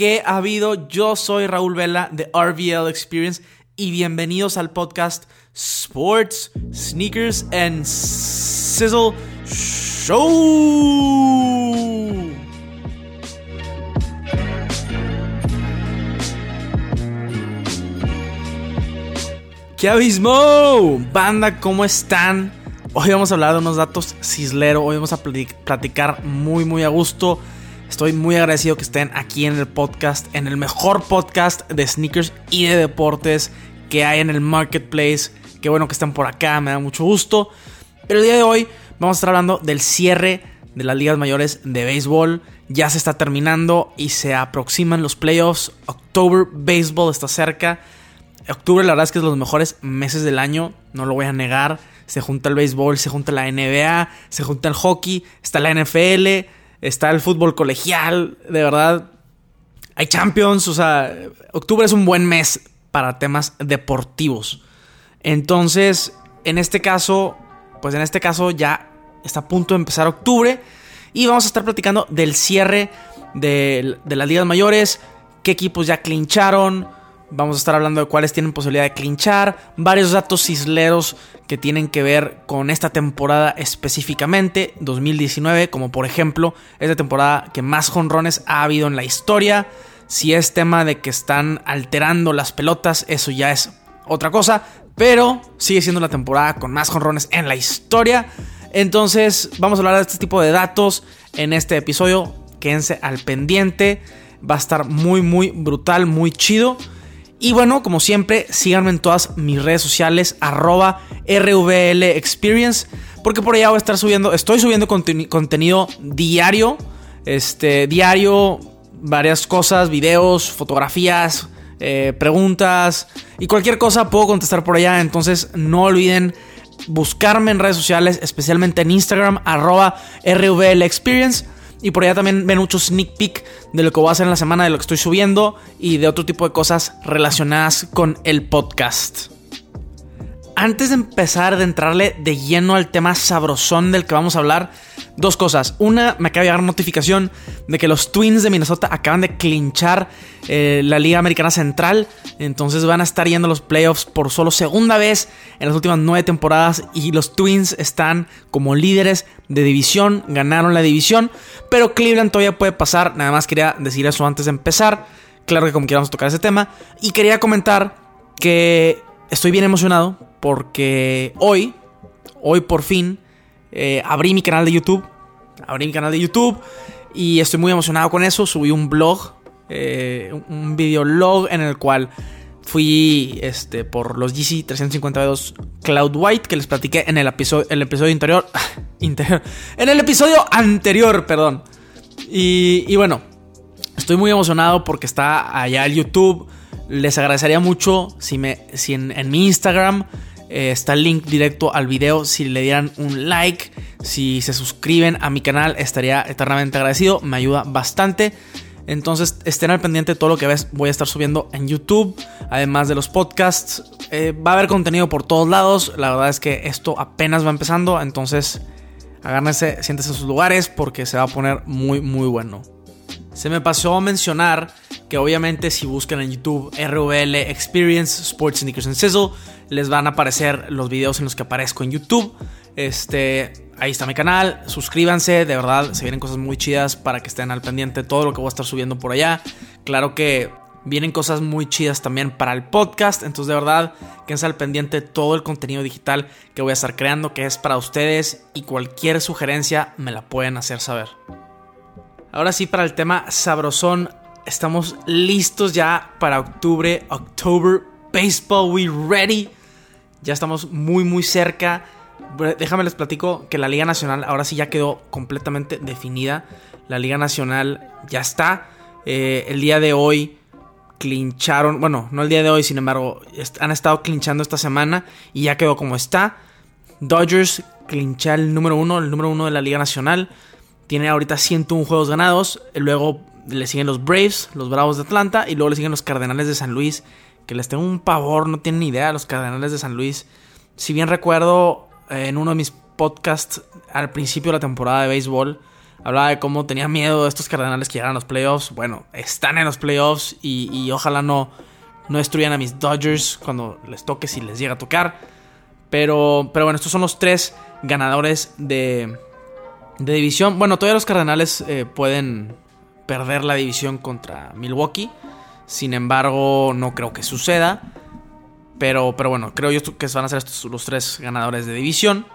¿Qué ha habido? Yo soy Raúl Vela de RVL Experience y bienvenidos al podcast Sports, Sneakers and Sizzle Show. ¡Qué abismo! Banda, ¿cómo están? Hoy vamos a hablar de unos datos cislero. Hoy vamos a platicar muy, muy a gusto. Estoy muy agradecido que estén aquí en el podcast, en el mejor podcast de sneakers y de deportes que hay en el marketplace. Qué bueno que están por acá, me da mucho gusto. Pero el día de hoy vamos a estar hablando del cierre de las ligas mayores de béisbol. Ya se está terminando y se aproximan los playoffs. October Baseball está cerca. Octubre la verdad es que es los mejores meses del año, no lo voy a negar. Se junta el béisbol, se junta la NBA, se junta el hockey, está la NFL, está el fútbol colegial, de verdad. Hay Champions, o sea, octubre es un buen mes para temas deportivos. Entonces, en este caso, pues en este caso ya está a punto de empezar octubre y vamos a estar platicando del cierre de, de las ligas mayores, qué equipos ya clincharon, Vamos a estar hablando de cuáles tienen posibilidad de clinchar, varios datos isleros que tienen que ver con esta temporada específicamente, 2019, como por ejemplo, es la temporada que más jonrones ha habido en la historia. Si es tema de que están alterando las pelotas, eso ya es otra cosa, pero sigue siendo la temporada con más jonrones en la historia. Entonces, vamos a hablar de este tipo de datos en este episodio. Quédense al pendiente. Va a estar muy, muy brutal, muy chido. Y bueno, como siempre, síganme en todas mis redes sociales, arroba RVL Experience, porque por allá voy a estar subiendo, estoy subiendo contenido diario, este, diario, varias cosas, videos, fotografías, eh, preguntas y cualquier cosa puedo contestar por allá, entonces no olviden buscarme en redes sociales, especialmente en Instagram, arroba RVL Experience y por allá también ven muchos sneak peek de lo que voy a hacer en la semana, de lo que estoy subiendo y de otro tipo de cosas relacionadas con el podcast. Antes de empezar, de entrarle de lleno al tema sabrosón del que vamos a hablar, dos cosas. Una, me acaba de llegar notificación de que los Twins de Minnesota acaban de clinchar eh, la Liga Americana Central. Entonces van a estar yendo a los playoffs por solo segunda vez en las últimas nueve temporadas. Y los Twins están como líderes de división, ganaron la división. Pero Cleveland todavía puede pasar. Nada más quería decir eso antes de empezar. Claro que como queramos tocar ese tema. Y quería comentar que estoy bien emocionado porque hoy, hoy por fin, eh, abrí mi canal de YouTube. Abrí mi canal de YouTube y estoy muy emocionado con eso. Subí un blog, eh, un videolog en el cual fui este, por los GC 352 Cloud White que les platiqué en el episodio, el interior. En el episodio anterior, perdón. Y bueno, estoy muy emocionado porque está allá el YouTube. Les agradecería mucho si, me, si en mi Instagram eh, está el link directo al video. Si le dieran un like, si se suscriben a mi canal, estaría eternamente agradecido. Me ayuda bastante. Entonces estén al pendiente de todo lo que ves. Voy a estar subiendo en YouTube, además de los podcasts. Eh, va a haber contenido por todos lados. La verdad es que esto apenas va empezando. Entonces agárrense, siéntense en sus lugares porque se va a poner muy, muy bueno. Se me pasó a mencionar que obviamente si buscan en YouTube RVL Experience Sports Sneakers and Sizzle, les van a aparecer los videos en los que aparezco en YouTube. Este, ahí está mi canal, suscríbanse, de verdad, se vienen cosas muy chidas para que estén al pendiente de todo lo que voy a estar subiendo por allá. Claro que vienen cosas muy chidas también para el podcast, entonces de verdad, quédense al pendiente todo el contenido digital que voy a estar creando, que es para ustedes y cualquier sugerencia me la pueden hacer saber. Ahora sí, para el tema sabrosón, estamos listos ya para octubre. October Baseball, we ready. Ya estamos muy, muy cerca. Déjame les platico que la Liga Nacional ahora sí ya quedó completamente definida. La Liga Nacional ya está. Eh, el día de hoy clincharon, bueno, no el día de hoy, sin embargo, han estado clinchando esta semana y ya quedó como está. Dodgers clincha el número uno, el número uno de la Liga Nacional. Tiene ahorita 101 juegos ganados. Luego le siguen los Braves, los Bravos de Atlanta. Y luego le siguen los Cardenales de San Luis. Que les tengo un pavor, no tienen ni idea. Los Cardenales de San Luis. Si bien recuerdo en uno de mis podcasts al principio de la temporada de béisbol, hablaba de cómo tenía miedo de estos Cardenales que llegaran a los playoffs. Bueno, están en los playoffs y, ojalá no, no destruyan a mis Dodgers cuando les toque, si les llega a tocar. Pero, pero bueno, estos son los tres ganadores de, de división. Bueno, todavía los Cardenales eh, pueden perder la división contra Milwaukee. Sin embargo, no creo que suceda. Pero, pero bueno, creo yo que van a ser los tres ganadores de división.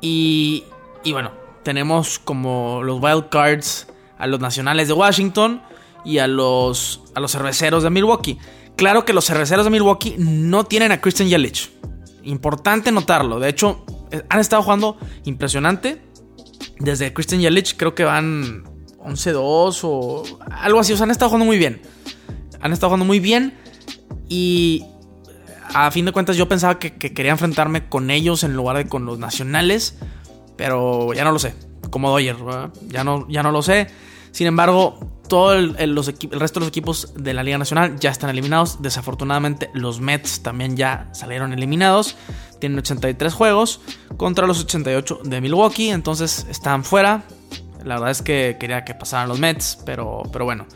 Y, y bueno, tenemos como los wild cards a los nacionales de Washington y a los, a los cerveceros de Milwaukee. Claro que los cerveceros de Milwaukee no tienen a Christian Yelich. Importante notarlo. De hecho, eh, han estado jugando impresionante. Desde Christian Yelich creo que van 11-2 o algo así. O sea, han estado jugando muy bien. Han estado jugando muy bien. Y a fin de cuentas yo pensaba que, que quería enfrentarme con ellos en lugar de con los nacionales. Pero ya no lo sé. Como Doyer, ya no, ya no lo sé. Sin embargo, todo el, los el, resto de los equipos de la Liga Nacional ya están eliminados. Desafortunadamente, los Mets también ya salieron eliminados. Tienen 83 juegos contra los 88 de Milwaukee. Entonces están fuera. La verdad es que quería que pasaran los Mets. Pero, pero bueno.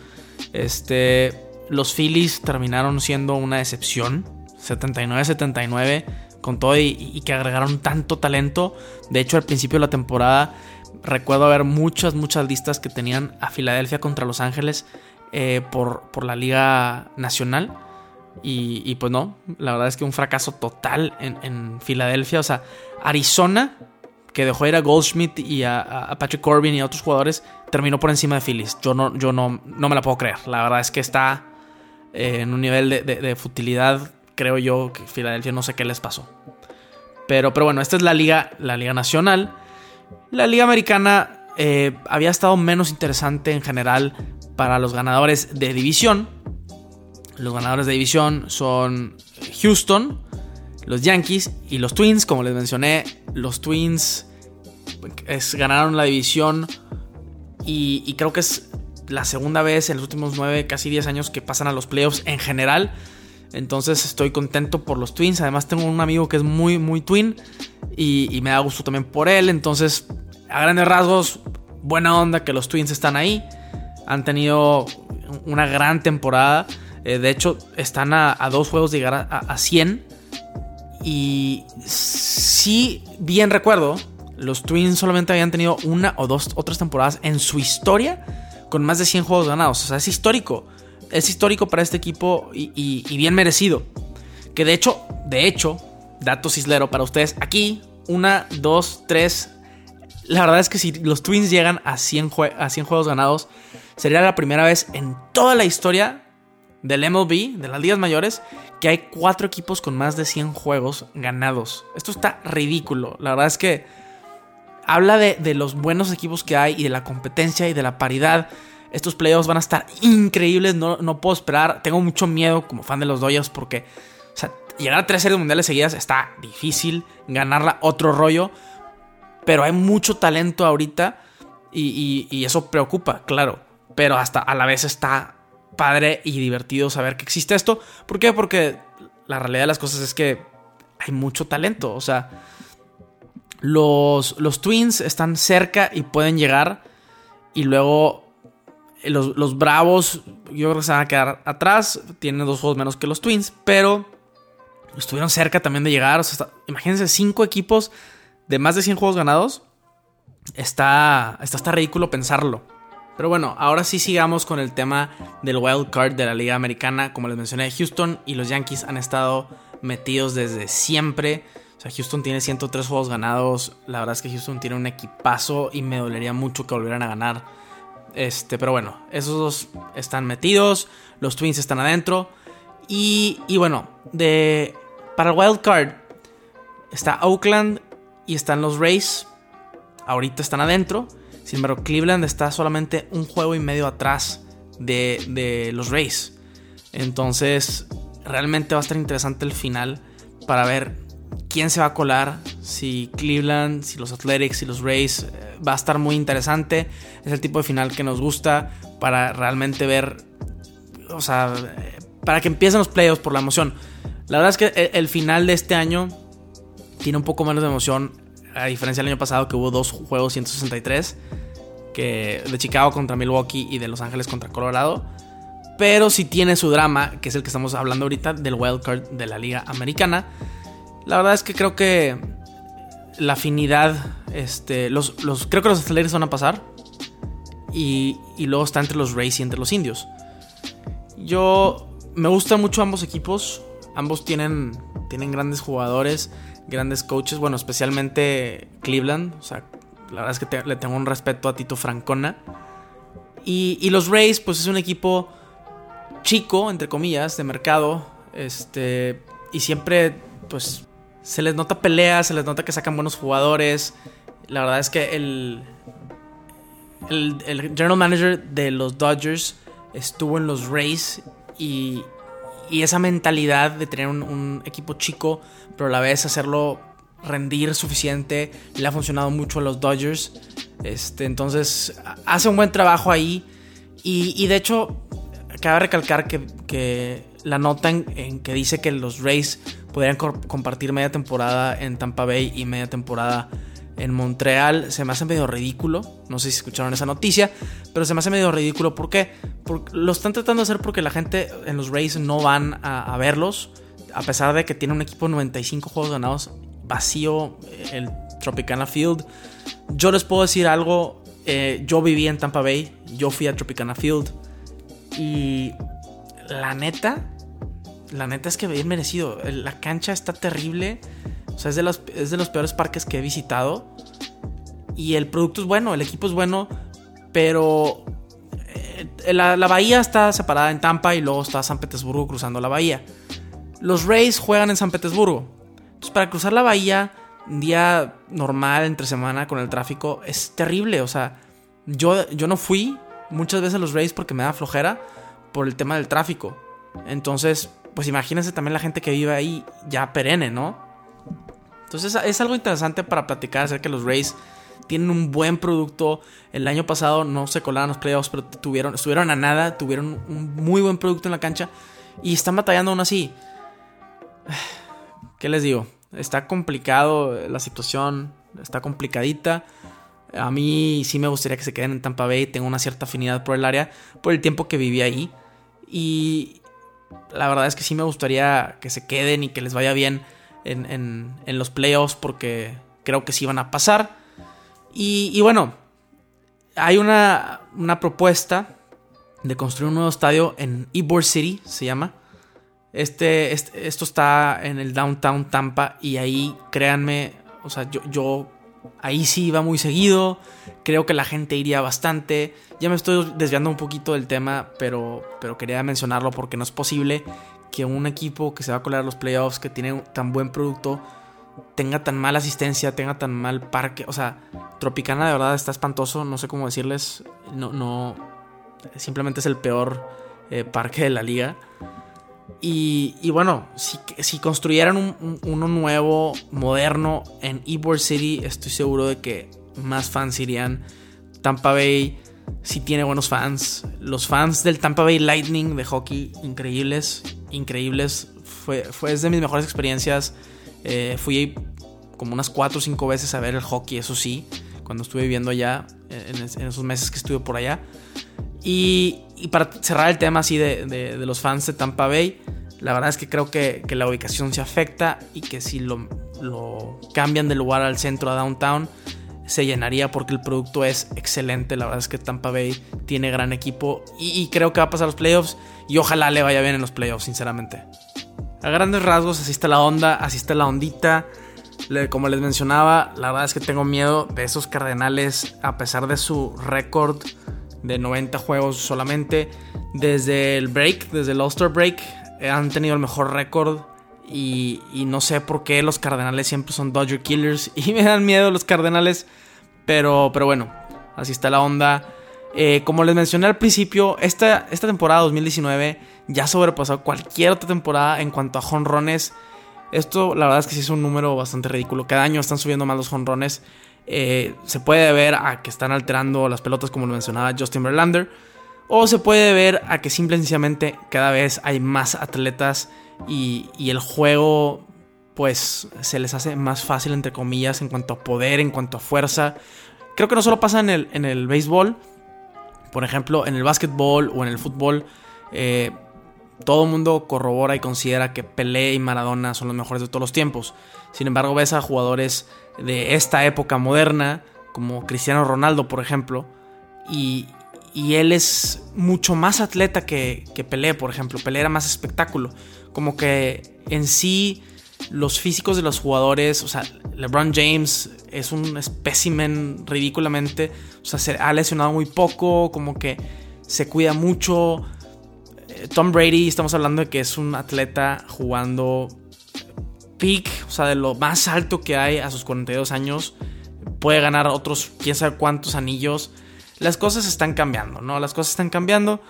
Este. Los Phillies terminaron siendo una decepción. 79-79 con todo y, que agregaron tanto talento. De hecho, al principio de la temporada recuerdo haber muchas, muchas listas que tenían a Filadelfia contra Los Ángeles eh, por, por, la Liga Nacional. Y, pues no, la verdad es que un fracaso total en, Filadelfia. O sea, Arizona, que dejó ir a Goldschmidt y a, Patrick Corbin y a otros jugadores, terminó por encima de Phillies. Yo no, yo no, no me la puedo creer. La verdad es que está eh, en un nivel de, futilidad creo yo que Filadelfia no sé qué les pasó. Pero, pero bueno, esta es la liga, la liga nacional. La liga americana eh, había estado menos interesante en general para los ganadores de división. Los ganadores de división son Houston, los Yankees y los Twins. Como les mencioné, los Twins ganaron la división y, y, creo que es la segunda vez en los últimos 9, casi 10 años que pasan a los playoffs en general. Entonces estoy contento por los Twins. Además tengo un amigo que es muy, muy Twin. Y, me da gusto también por él. Entonces, a grandes rasgos, buena onda que los Twins están ahí. Han tenido una gran temporada. Eh, de hecho, están a, dos juegos de llegar a, a 100. Y si bien recuerdo, los Twins solamente habían tenido una o dos otras temporadas en su historia con más de 100 juegos ganados. O sea, es histórico es histórico para este equipo y, bien merecido. Que de hecho, de hecho, dato cislero para ustedes. Aquí, una, dos, tres. La verdad es que si los Twins llegan a 100, a 100 juegos ganados, sería la primera vez en toda la historia del MLB, de las ligas mayores, que hay cuatro equipos con más de 100 juegos ganados. Esto está ridículo. La verdad es que habla de, de los buenos equipos que hay y de la competencia y de la paridad estos playoffs van a estar increíbles. No, no puedo esperar. Tengo mucho miedo como fan de los Dodgers porque llegar a tres series mundiales seguidas está difícil. Ganarla otro rollo. Pero hay mucho talento ahorita y, eso preocupa, claro. Pero hasta a la vez está padre y divertido saber que existe esto. ¿Por qué? Porque la realidad de las cosas es que hay mucho talento. O sea, los, los Twins están cerca y pueden llegar. Y luego los, Bravos, yo creo que se van a quedar atrás. Tienen dos juegos menos que los Twins, pero estuvieron cerca también de llegar. imagínense, cinco equipos de más de 100 juegos ganados. Está, está, está ridículo pensarlo. Pero bueno, ahora sí sigamos con el tema del wild card de la Liga Americana. Como les mencioné, Houston y los Yankees han estado metidos desde siempre. O sea, Houston tiene 103 juegos ganados. La verdad es que Houston tiene un equipazo y me dolería mucho que volvieran a ganar este, pero bueno, esos dos están metidos. Los Twins están adentro. Y, y bueno, de, para el wild card está Oakland y están los Rays. Ahorita están adentro. Sin embargo, Cleveland está solamente un juego y medio atrás de, de los Rays. Entonces, realmente va a estar interesante el final para ver quién se va a colar. Si Cleveland, si los Athletics, si los Rays. Eh, va a estar muy interesante. Es el tipo de final que nos gusta para realmente ver. O sea, para que empiecen los playoffs por la emoción. La verdad es que el final de este año tiene un poco menos de emoción. A diferencia del año pasado que hubo dos juegos 163. que de Chicago contra Milwaukee y de Los Ángeles contra Colorado. Pero sí tiene su drama, que es el que estamos hablando ahorita, del wildcard de la Liga Americana. La verdad es que creo que la afinidad, este, los, los, creo que los Steelers van a pasar. Y, y luego está entre los Rays y entre los Indios. Yo me gustan mucho ambos equipos. Ambos tienen, tienen grandes jugadores, grandes coaches. Bueno, especialmente Cleveland. O sea, la verdad es que le tengo un respeto a Tito Francona. Y, y, los Rays, pues es un equipo chico, entre comillas, de mercado. Este. Y siempre, pues, se les nota peleas, se les nota que sacan buenos jugadores. La verdad es que el, el, general manager de los Dodgers estuvo en los Rays y, y esa mentalidad de tener un, un, equipo chico, pero a la vez hacerlo rendir suficiente, le ha funcionado mucho a los Dodgers. Este, entonces, hace un buen trabajo ahí. Y, y de hecho, cabe recalcar que, que la nota en, en, que dice que los Rays podrían co compartir media temporada en Tampa Bay y media temporada en Montreal se me hace medio ridículo. No sé si escucharon esa noticia, pero se me hace medio ridículo. ¿Por qué? Porque lo están tratando de hacer porque la gente en los Rays no van a, verlos. A pesar de que tiene un equipo de 95 juegos ganados, vacío el Tropicana Field. Yo les puedo decir algo. Eh, yo viví en Tampa Bay, yo fui a Tropicana Field. Y la neta, la neta es que bien merecido. La cancha está terrible. O sea, es de, los, es de los peores parques que he visitado. Y el producto es bueno, el equipo es bueno, pero eh, la, la, bahía está separada en Tampa y luego está San Petersburgo cruzando la bahía. Los Rays juegan en San Petersburgo. Entonces, para cruzar la bahía, un día normal, entre semana, con el tráfico, es terrible. O sea, yo, yo no fui muchas veces a los Rays porque me da flojera por el tema del tráfico. Entonces, pues imagínense también la gente que vive ahí ya perenne, ¿no? Entonces es algo interesante para platicar acerca que los Rays tienen un buen producto. El año pasado no se colaron los playoffs, pero tuvieron, estuvieron a nada, tuvieron un muy buen producto en la cancha y están batallando aún así. ¿Qué les digo? Está complicado la situación, está complicadita. A mí sí me gustaría que se queden en Tampa Bay, tengo una cierta afinidad por el área, por el tiempo que viví ahí. Y la verdad es que sí me gustaría que se queden y que les vaya bien en, en, los playoffs porque creo que sí van a pasar. Y, bueno, hay una, una, propuesta de construir un nuevo estadio en Ybor City, se llama. Este, este, esto está en el downtown Tampa y ahí, créanme, o sea, yo ahí sí iba muy seguido, creo que la gente iría bastante. Ya me estoy desviando un poquito del tema, pero, pero quería mencionarlo porque no es posible que un equipo que se va a colar a los playoffs, que tiene tan buen producto, tenga tan mala asistencia, tenga tan mal parque. O sea, Tropicana de verdad está espantoso, no sé cómo decirles. No, no. Simplemente es el peor eh, parque de la liga. Y, bueno, si, construyeran un, un, uno nuevo, moderno en Ybor City, estoy seguro de que más fans irían. Tampa Bay sí tiene buenos fans. Los fans del Tampa Bay Lightning de hockey, increíbles, increíbles. Fue, fue de mis mejores experiencias. Eh, fui como unas 4 o 5 veces a ver el hockey, eso sí, cuando estuve viviendo allá, en, en esos meses que estuve por allá. Y, y para cerrar el tema así de, de, los fans de Tampa Bay, la verdad es que creo que, que la ubicación se afecta y que si lo, lo cambian de lugar al centro, a downtown, se llenaría porque el producto es excelente. La verdad es que Tampa Bay tiene gran equipo y, y, creo que va a pasar los playoffs y ojalá le vaya bien en los playoffs, sinceramente. A grandes rasgos, así está la onda, así está la ondita. Como les mencionaba, la verdad es que tengo miedo de esos Cardenales, a pesar de su récord de 90 juegos solamente. Desde el break, desde el All-Star break, han tenido el mejor récord. Y, y, no sé por qué los Cardenales siempre son Dodger Killers. Y me dan miedo los Cardenales. Pero, pero bueno, así está la onda. Eh, como les mencioné al principio, esta, esta temporada 2019 ya sobrepasó cualquier otra temporada en cuanto a jonrones. Esto, la verdad es que sí es un número bastante ridículo. Cada año están subiendo más los jonrones. Eh, se puede ver a que están alterando las pelotas, como lo mencionaba Justin Verlander. O se puede ver a que simple y sencillamente cada vez hay más atletas y, y el juego pues se les hace más fácil entre comillas en cuanto a poder, en cuanto a fuerza. creo que no solo pasa en el, en el béisbol, por ejemplo, en el básquetbol o en el fútbol, eh, todo el mundo corrobora y considera que Pelé y Maradona son los mejores de todos los tiempos. Sin embargo, ves a jugadores de esta época moderna, como Cristiano Ronaldo, por ejemplo, y, él es mucho más atleta que, que Pelé, por ejemplo. Pelé era más espectáculo. Como que en sí los físicos de los jugadores, o sea, LeBron James es un espécimen ridículamente, o sea, se ha lesionado muy poco, como que se cuida mucho. Tom Brady, estamos hablando de que es un atleta jugando peak, o sea, de lo más alto que hay a sus 42 años. Puede ganar otros quién sabe cuántos anillos. Las cosas están cambiando, ¿no? Las cosas están cambiando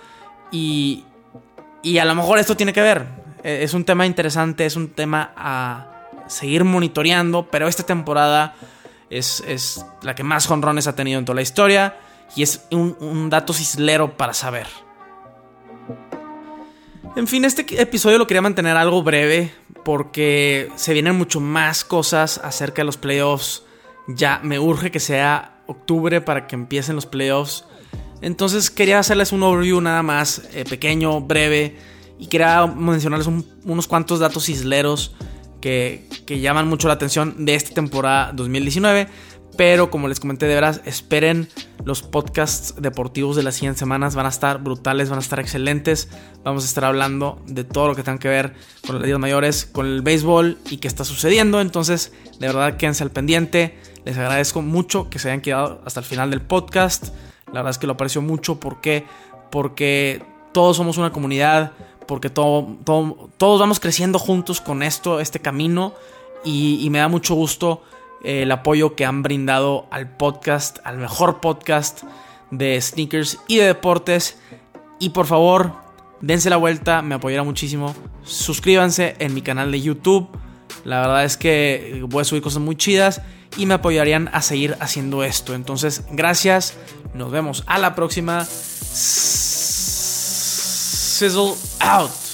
y, y a lo mejor esto tiene que ver. Eh, es un tema interesante, es un tema a seguir monitoreando, pero esta temporada es, la que más jonrones ha tenido en toda la historia y es un, un dato cislero para saber. En fin, este episodio lo quería mantener algo breve porque se vienen mucho más cosas acerca de los playoffs. Ya me urge que sea octubre para que empiecen los playoffs. Entonces quería hacerles un overview nada más eh, pequeño, breve y quería mencionarles unos cuantos datos isleros que, llaman mucho la atención de esta temporada 2019. Pero como les comenté de veras, esperen los podcasts deportivos de las siguientes semanas. Van a estar brutales, van a estar excelentes. Vamos a estar hablando de todo lo que tenga que ver con los días mayores, con el béisbol y qué está sucediendo. Entonces, de verdad, quédense al pendiente. Les agradezco mucho que se hayan quedado hasta el final del podcast. La verdad es que lo aprecio mucho. ¿Por qué? Porque todos somos una comunidad porque todo, todos vamos creciendo juntos con esto, este camino, y, me da mucho gusto el apoyo que han brindado al podcast, al mejor podcast de sneakers y de deportes. Y por favor, dense la vuelta, me apoyará muchísimo. Suscríbanse en mi canal de YouTube. La verdad es que voy a subir cosas muy chidas y me apoyarían a seguir haciendo esto. Entonces, gracias. Nos vemos a la próxima. Sizzle out.